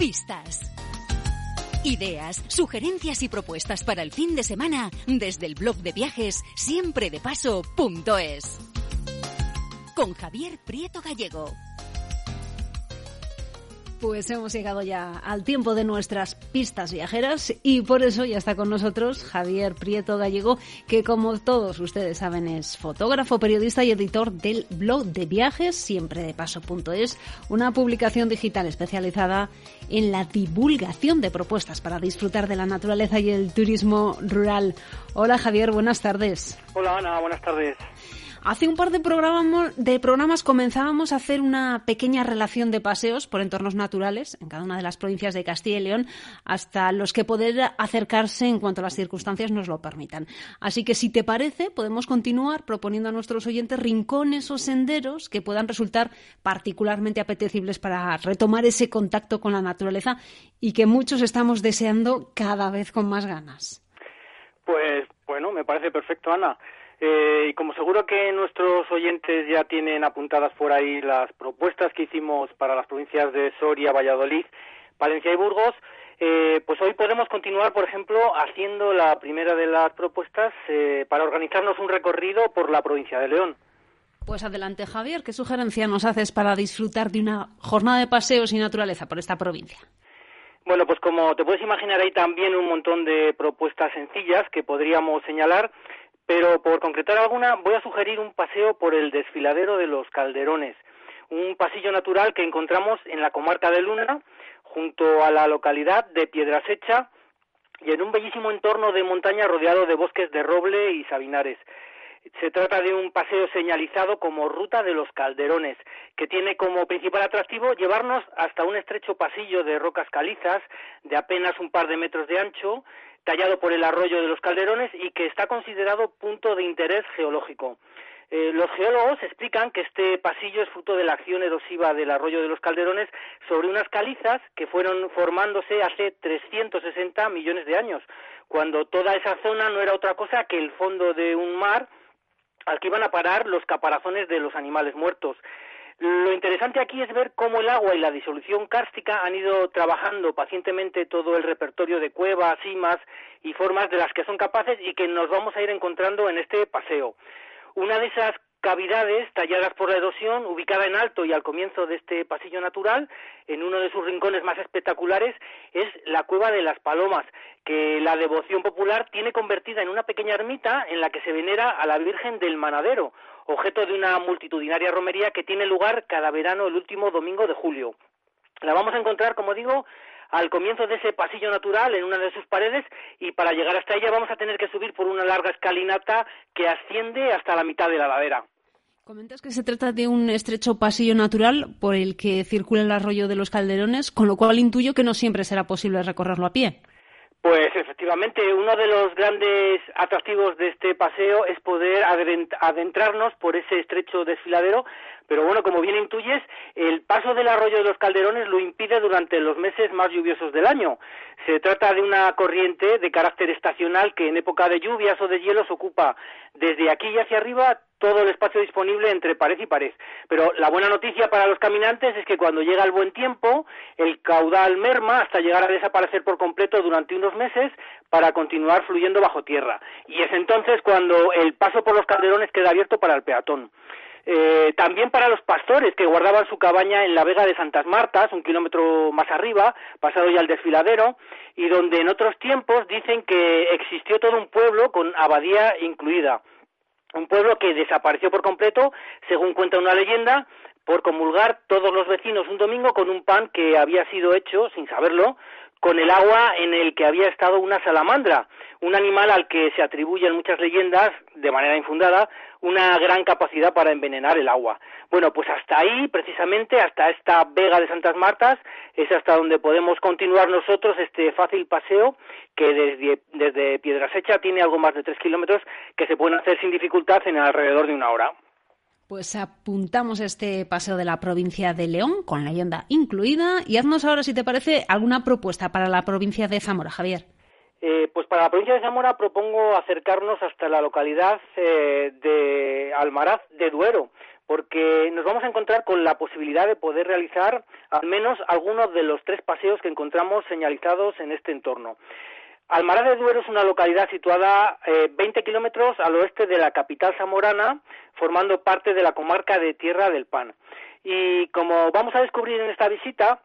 Pistas. Ideas, sugerencias y propuestas para el fin de semana desde el blog de viajes siempredepaso.es. Con Javier Prieto Gallego. Pues hemos llegado ya al tiempo de nuestras pistas viajeras y por eso ya está con nosotros Javier Prieto Gallego, que como todos ustedes saben es fotógrafo, periodista y editor del blog de viajes siempre de paso.es, una publicación digital especializada en la divulgación de propuestas para disfrutar de la naturaleza y el turismo rural. Hola Javier, buenas tardes. Hola Ana, buenas tardes. Hace un par de programas, de programas comenzábamos a hacer una pequeña relación de paseos por entornos naturales en cada una de las provincias de Castilla y León, hasta los que poder acercarse en cuanto las circunstancias nos lo permitan. Así que, si te parece, podemos continuar proponiendo a nuestros oyentes rincones o senderos que puedan resultar particularmente apetecibles para retomar ese contacto con la naturaleza y que muchos estamos deseando cada vez con más ganas. Pues bueno, me parece perfecto, Ana. Eh, y como seguro que nuestros oyentes ya tienen apuntadas por ahí las propuestas que hicimos para las provincias de Soria, Valladolid, Valencia y Burgos, eh, pues hoy podemos continuar, por ejemplo, haciendo la primera de las propuestas eh, para organizarnos un recorrido por la provincia de León. Pues adelante, Javier, ¿qué sugerencia nos haces para disfrutar de una jornada de paseos y naturaleza por esta provincia? Bueno, pues como te puedes imaginar, hay también un montón de propuestas sencillas que podríamos señalar pero por concretar alguna, voy a sugerir un paseo por el desfiladero de los Calderones, un pasillo natural que encontramos en la comarca de Luna, junto a la localidad de Piedrasecha, y en un bellísimo entorno de montaña rodeado de bosques de roble y sabinares. Se trata de un paseo señalizado como Ruta de los Calderones, que tiene como principal atractivo llevarnos hasta un estrecho pasillo de rocas calizas de apenas un par de metros de ancho, tallado por el arroyo de los Calderones y que está considerado punto de interés geológico. Eh, los geólogos explican que este pasillo es fruto de la acción erosiva del arroyo de los Calderones sobre unas calizas que fueron formándose hace 360 millones de años, cuando toda esa zona no era otra cosa que el fondo de un mar al que iban a parar los caparazones de los animales muertos. Lo interesante aquí es ver cómo el agua y la disolución cárstica han ido trabajando pacientemente todo el repertorio de cuevas, cimas y formas de las que son capaces y que nos vamos a ir encontrando en este paseo. Una de esas cavidades talladas por la erosión, ubicada en alto y al comienzo de este pasillo natural, en uno de sus rincones más espectaculares, es la Cueva de las Palomas, que la devoción popular tiene convertida en una pequeña ermita en la que se venera a la Virgen del Manadero, objeto de una multitudinaria romería que tiene lugar cada verano el último domingo de julio. La vamos a encontrar, como digo, al comienzo de ese pasillo natural en una de sus paredes y para llegar hasta ella vamos a tener que subir por una larga escalinata que asciende hasta la mitad de la ladera. Comentas que se trata de un estrecho pasillo natural por el que circula el arroyo de los calderones, con lo cual intuyo que no siempre será posible recorrerlo a pie. Pues efectivamente, uno de los grandes atractivos de este paseo es poder adentrarnos por ese estrecho desfiladero, pero bueno, como bien intuyes, el paso del arroyo de los calderones lo impide durante los meses más lluviosos del año. Se trata de una corriente de carácter estacional que en época de lluvias o de hielos ocupa desde aquí y hacia arriba todo el espacio disponible entre pared y pared. Pero la buena noticia para los caminantes es que cuando llega el buen tiempo, el caudal merma hasta llegar a desaparecer por completo durante unos meses para continuar fluyendo bajo tierra. Y es entonces cuando el paso por los calderones queda abierto para el peatón. Eh, también para los pastores que guardaban su cabaña en la Vega de Santas Martas, un kilómetro más arriba, pasado ya el desfiladero, y donde en otros tiempos dicen que existió todo un pueblo con abadía incluida un pueblo que desapareció por completo, según cuenta una leyenda, por comulgar todos los vecinos un domingo con un pan que había sido hecho, sin saberlo, con el agua en el que había estado una salamandra, un animal al que se atribuyen muchas leyendas, de manera infundada, una gran capacidad para envenenar el agua. Bueno, pues hasta ahí, precisamente, hasta esta Vega de Santas Martas, es hasta donde podemos continuar nosotros este fácil paseo que desde, desde Piedrasecha tiene algo más de tres kilómetros que se pueden hacer sin dificultad en alrededor de una hora. Pues apuntamos este paseo de la provincia de León, con leyenda incluida, y haznos ahora, si te parece, alguna propuesta para la provincia de Zamora, Javier. Eh, pues para la provincia de Zamora propongo acercarnos hasta la localidad eh, de Almaraz de Duero, porque nos vamos a encontrar con la posibilidad de poder realizar al menos algunos de los tres paseos que encontramos señalizados en este entorno. Almaraz de Duero es una localidad situada eh, 20 kilómetros al oeste de la capital zamorana, formando parte de la comarca de Tierra del Pan. Y como vamos a descubrir en esta visita,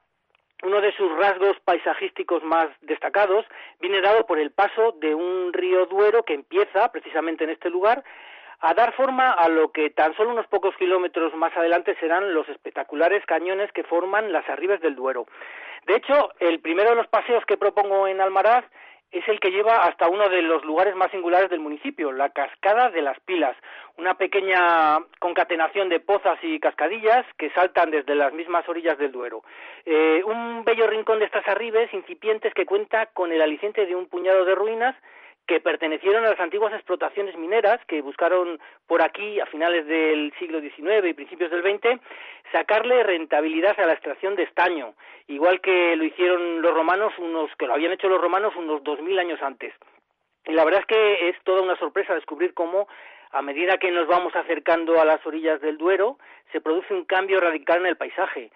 uno de sus rasgos paisajísticos más destacados viene dado por el paso de un río Duero que empieza precisamente en este lugar a dar forma a lo que tan solo unos pocos kilómetros más adelante serán los espectaculares cañones que forman las arribes del Duero. De hecho, el primero de los paseos que propongo en Almaraz es el que lleva hasta uno de los lugares más singulares del municipio, la Cascada de las Pilas, una pequeña concatenación de pozas y cascadillas que saltan desde las mismas orillas del Duero. Eh, un bello rincón de estas arribes incipientes que cuenta con el aliciente de un puñado de ruinas que pertenecieron a las antiguas explotaciones mineras que buscaron por aquí a finales del siglo XIX y principios del XX sacarle rentabilidad a la extracción de estaño, igual que lo hicieron los romanos unos que lo habían hecho los romanos unos dos mil años antes. Y la verdad es que es toda una sorpresa descubrir cómo a medida que nos vamos acercando a las orillas del Duero, se produce un cambio radical en el paisaje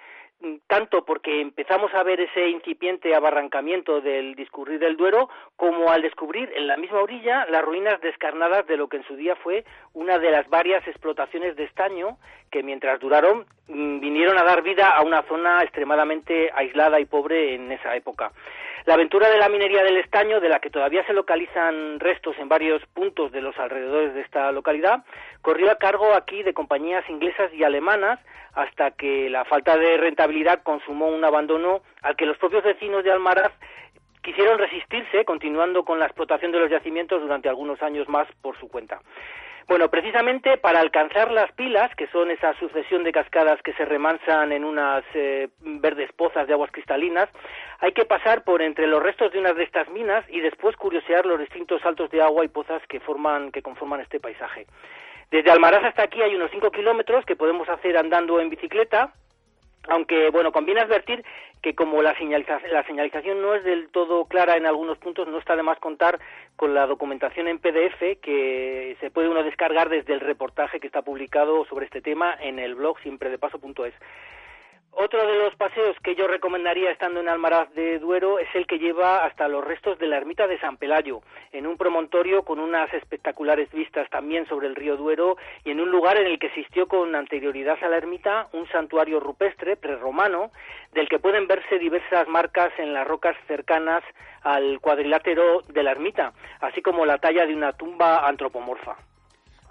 tanto porque empezamos a ver ese incipiente abarrancamiento del discurrir del Duero, como al descubrir en la misma orilla las ruinas descarnadas de lo que en su día fue una de las varias explotaciones de estaño que mientras duraron mm, vinieron a dar vida a una zona extremadamente aislada y pobre en esa época. La aventura de la minería del estaño, de la que todavía se localizan restos en varios puntos de los alrededores de esta localidad, corrió a cargo aquí de compañías inglesas y alemanas hasta que la falta de rentabilidad consumó un abandono al que los propios vecinos de Almaraz quisieron resistirse, continuando con la explotación de los yacimientos durante algunos años más por su cuenta. Bueno, precisamente para alcanzar las pilas, que son esa sucesión de cascadas que se remansan en unas eh, verdes pozas de aguas cristalinas, hay que pasar por entre los restos de unas de estas minas y después curiosear los distintos saltos de agua y pozas que forman, que conforman este paisaje. Desde Almaraz hasta aquí hay unos 5 kilómetros que podemos hacer andando en bicicleta, aunque, bueno, conviene advertir que como la, la señalización no es del todo clara en algunos puntos, no está de más contar con la documentación en PDF que se puede uno descargar desde el reportaje que está publicado sobre este tema en el blog siempredepaso.es. Otro de los paseos que yo recomendaría estando en Almaraz de Duero es el que lleva hasta los restos de la ermita de San Pelayo, en un promontorio con unas espectaculares vistas también sobre el río Duero y en un lugar en el que existió con anterioridad a la ermita un santuario rupestre prerromano del que pueden verse diversas marcas en las rocas cercanas al cuadrilátero de la ermita, así como la talla de una tumba antropomorfa.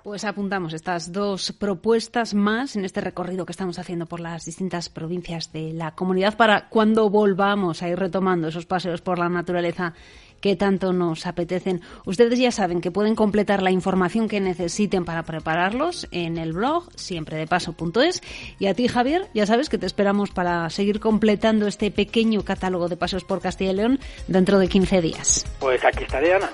Pues apuntamos estas dos propuestas más en este recorrido que estamos haciendo por las distintas provincias de la comunidad para cuando volvamos a ir retomando esos paseos por la naturaleza que tanto nos apetecen. Ustedes ya saben que pueden completar la información que necesiten para prepararlos en el blog siempredepaso.es y a ti Javier, ya sabes que te esperamos para seguir completando este pequeño catálogo de paseos por Castilla y León dentro de 15 días. Pues aquí estaré Ana.